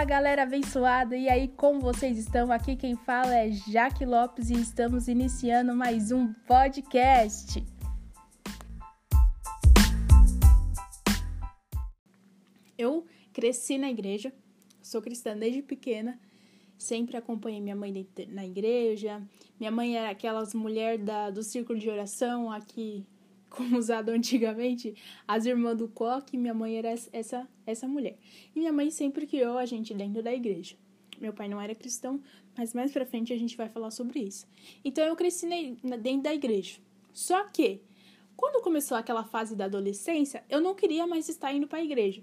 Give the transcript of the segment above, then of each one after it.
Fala galera abençoada, e aí como vocês estão? Aqui quem fala é Jaque Lopes e estamos iniciando mais um podcast. Eu cresci na igreja, sou cristã desde pequena, sempre acompanhei minha mãe na igreja. Minha mãe era aquelas mulher da, do círculo de oração aqui como usado antigamente, as irmãs do coque, minha mãe era essa, essa mulher. E minha mãe sempre criou a gente dentro da igreja. Meu pai não era cristão, mas mais pra frente a gente vai falar sobre isso. Então eu cresci dentro da igreja. Só que, quando começou aquela fase da adolescência, eu não queria mais estar indo para a igreja.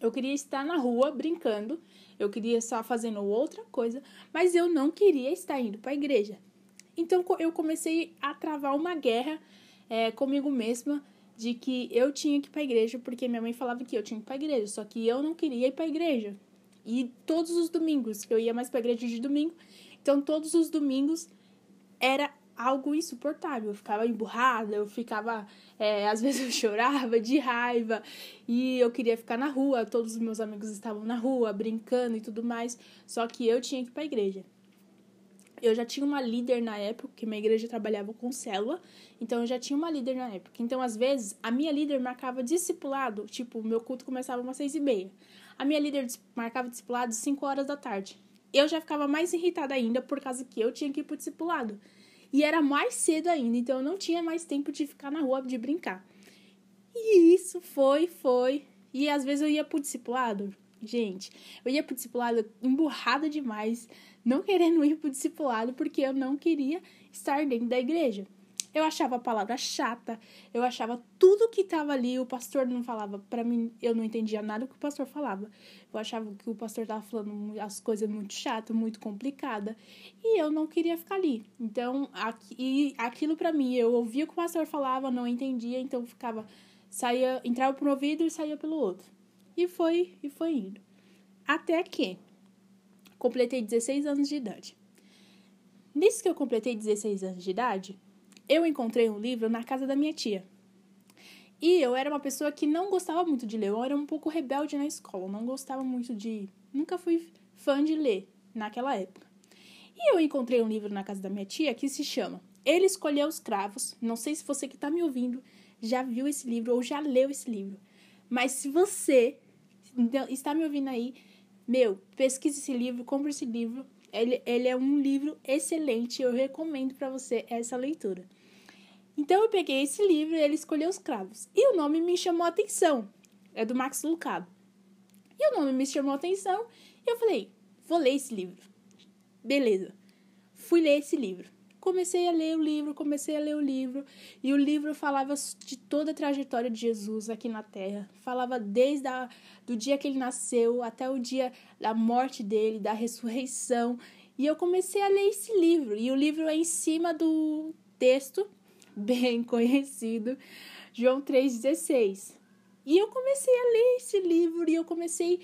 Eu queria estar na rua brincando, eu queria estar fazendo outra coisa, mas eu não queria estar indo para a igreja. Então eu comecei a travar uma guerra é, comigo mesma de que eu tinha que ir para a igreja porque minha mãe falava que eu tinha que ir para a igreja, só que eu não queria ir para a igreja. E todos os domingos, eu ia mais para a igreja de domingo, então todos os domingos era algo insuportável. Eu ficava emburrada, eu ficava. É, às vezes eu chorava de raiva e eu queria ficar na rua. Todos os meus amigos estavam na rua, brincando e tudo mais. Só que eu tinha que ir para a igreja eu já tinha uma líder na época, que minha igreja trabalhava com célula, então eu já tinha uma líder na época. Então, às vezes, a minha líder marcava discipulado, tipo, meu culto começava umas seis e meia. A minha líder marcava discipulado cinco horas da tarde. Eu já ficava mais irritada ainda por causa que eu tinha que ir pro discipulado. E era mais cedo ainda, então eu não tinha mais tempo de ficar na rua, de brincar. E isso foi, foi. E às vezes eu ia pro discipulado, gente, eu ia pro discipulado emburrada demais não querendo ir pro discipulado porque eu não queria estar dentro da igreja. Eu achava a palavra chata, eu achava tudo que estava ali, o pastor não falava para mim, eu não entendia nada que o pastor falava. Eu achava que o pastor estava falando as coisas muito chatas, muito complicada, e eu não queria ficar ali. Então, aqui, aquilo para mim, eu ouvia o que o pastor falava, não entendia, então ficava saía, entrava por um ouvido e saía pelo outro. E foi e foi indo. Até que completei 16 anos de idade. Nisso que eu completei 16 anos de idade, eu encontrei um livro na casa da minha tia. E eu era uma pessoa que não gostava muito de ler, eu era um pouco rebelde na escola, não gostava muito de. Nunca fui fã de ler naquela época. E eu encontrei um livro na casa da minha tia que se chama Ele Escolheu os Cravos. Não sei se você que está me ouvindo já viu esse livro ou já leu esse livro. Mas se você está me ouvindo aí meu, pesquise esse livro, compre esse livro. Ele, ele é um livro excelente, eu recomendo para você essa leitura. Então eu peguei esse livro e ele escolheu os cravos. E o nome me chamou a atenção. É do Max Lucado. E o nome me chamou a atenção e eu falei, vou ler esse livro. Beleza. Fui ler esse livro comecei a ler o livro, comecei a ler o livro, e o livro falava de toda a trajetória de Jesus aqui na Terra. Falava desde a, do dia que ele nasceu até o dia da morte dele, da ressurreição. E eu comecei a ler esse livro, e o livro é em cima do texto bem conhecido, João 3,16. E eu comecei a ler esse livro e eu comecei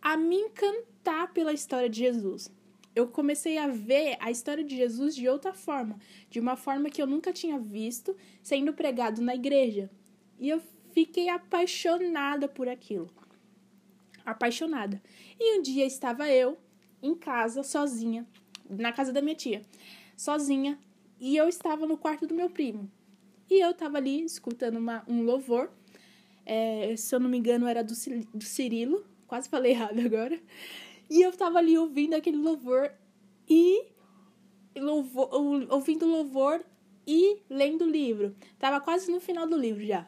a me encantar pela história de Jesus eu comecei a ver a história de Jesus de outra forma, de uma forma que eu nunca tinha visto sendo pregado na igreja. E eu fiquei apaixonada por aquilo. Apaixonada. E um dia estava eu em casa, sozinha, na casa da minha tia, sozinha, e eu estava no quarto do meu primo. E eu estava ali escutando uma, um louvor. É, se eu não me engano, era do, do Cirilo. Quase falei errado agora. E eu tava ali ouvindo aquele louvor e louvor, ouvindo louvor e lendo o livro. Tava quase no final do livro já.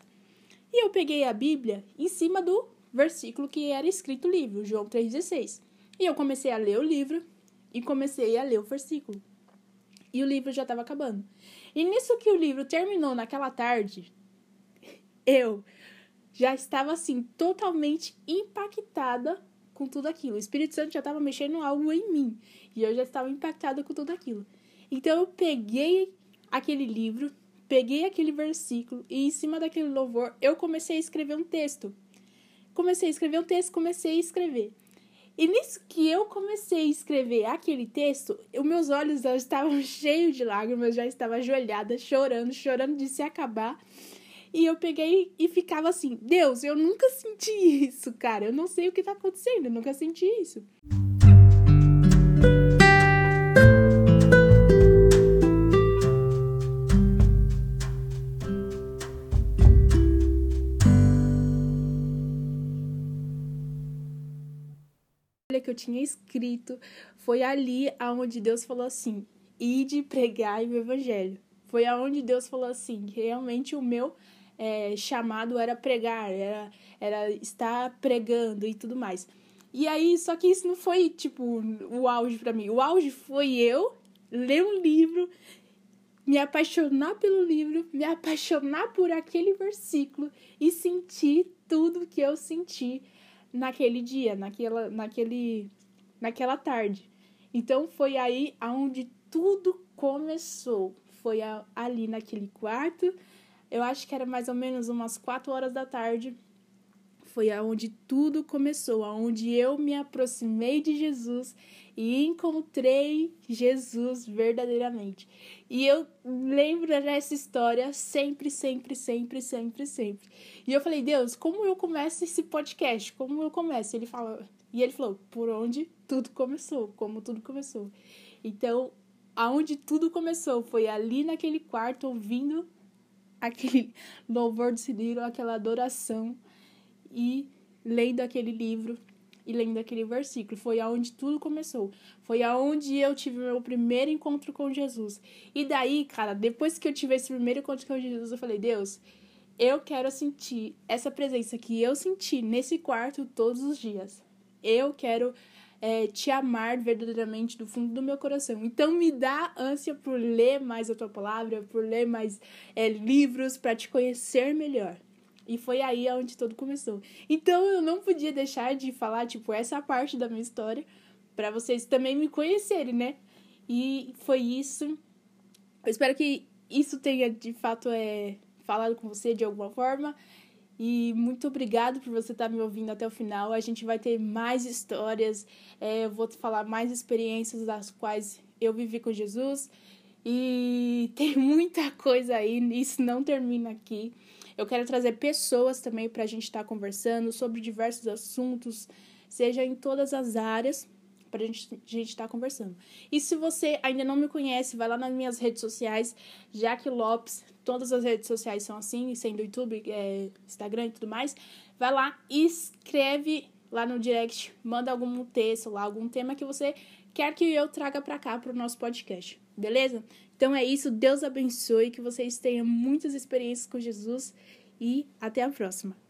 E eu peguei a Bíblia em cima do versículo que era escrito o livro, João 3,16. E eu comecei a ler o livro e comecei a ler o versículo. E o livro já estava acabando. E nisso que o livro terminou naquela tarde, eu já estava assim totalmente impactada com tudo aquilo. O Espírito Santo já estava mexendo algo em mim e eu já estava impactada com tudo aquilo. Então eu peguei aquele livro, peguei aquele versículo e em cima daquele louvor eu comecei a escrever um texto. Comecei a escrever um texto, comecei a escrever. E nisso que eu comecei a escrever aquele texto, os meus olhos já estavam cheios de lágrimas, já estava ajoelhada, chorando, chorando de se acabar. E eu peguei e ficava assim: Deus, eu nunca senti isso, cara. Eu não sei o que tá acontecendo, eu nunca senti isso. que eu tinha escrito foi ali aonde Deus falou assim: ide pregar o evangelho. Foi aonde Deus falou assim: realmente o meu é, chamado era pregar, era, era estar pregando e tudo mais. E aí, só que isso não foi tipo o auge para mim. O auge foi eu ler um livro, me apaixonar pelo livro, me apaixonar por aquele versículo e sentir tudo que eu senti naquele dia, naquela, naquele, naquela tarde. Então foi aí aonde tudo começou. Foi ali naquele quarto. Eu acho que era mais ou menos umas quatro horas da tarde. Foi aonde tudo começou, aonde eu me aproximei de Jesus e encontrei Jesus verdadeiramente. E eu lembro dessa história sempre, sempre, sempre, sempre, sempre. E eu falei, Deus, como eu começo esse podcast? Como eu começo? Ele fala, e ele falou, por onde tudo começou, como tudo começou. Então, aonde tudo começou foi ali naquele quarto ouvindo aquele louvor do Cirilo, aquela adoração e lendo aquele livro e lendo aquele versículo. Foi aonde tudo começou. Foi aonde eu tive meu primeiro encontro com Jesus. E daí, cara, depois que eu tive esse primeiro encontro com Jesus, eu falei: Deus, eu quero sentir essa presença que eu senti nesse quarto todos os dias. Eu quero é, te amar verdadeiramente do fundo do meu coração. Então me dá ânsia por ler mais a tua palavra, por ler mais é, livros para te conhecer melhor. E foi aí onde tudo começou. Então eu não podia deixar de falar, tipo, essa parte da minha história para vocês também me conhecerem, né? E foi isso. Eu espero que isso tenha de fato é, falado com você de alguma forma. E muito obrigado por você estar me ouvindo até o final. A gente vai ter mais histórias, é, eu vou falar mais experiências das quais eu vivi com Jesus. E tem muita coisa aí, isso não termina aqui. Eu quero trazer pessoas também para a gente estar tá conversando sobre diversos assuntos, seja em todas as áreas, para a gente estar tá conversando. E se você ainda não me conhece, vai lá nas minhas redes sociais, Jaque Lopes, todas as redes sociais são assim, sendo YouTube, é, Instagram e tudo mais. Vai lá e escreve lá no direct, manda algum texto lá, algum tema que você quer que eu traga para cá para o nosso podcast, beleza? Então é isso, Deus abençoe, que vocês tenham muitas experiências com Jesus e até a próxima.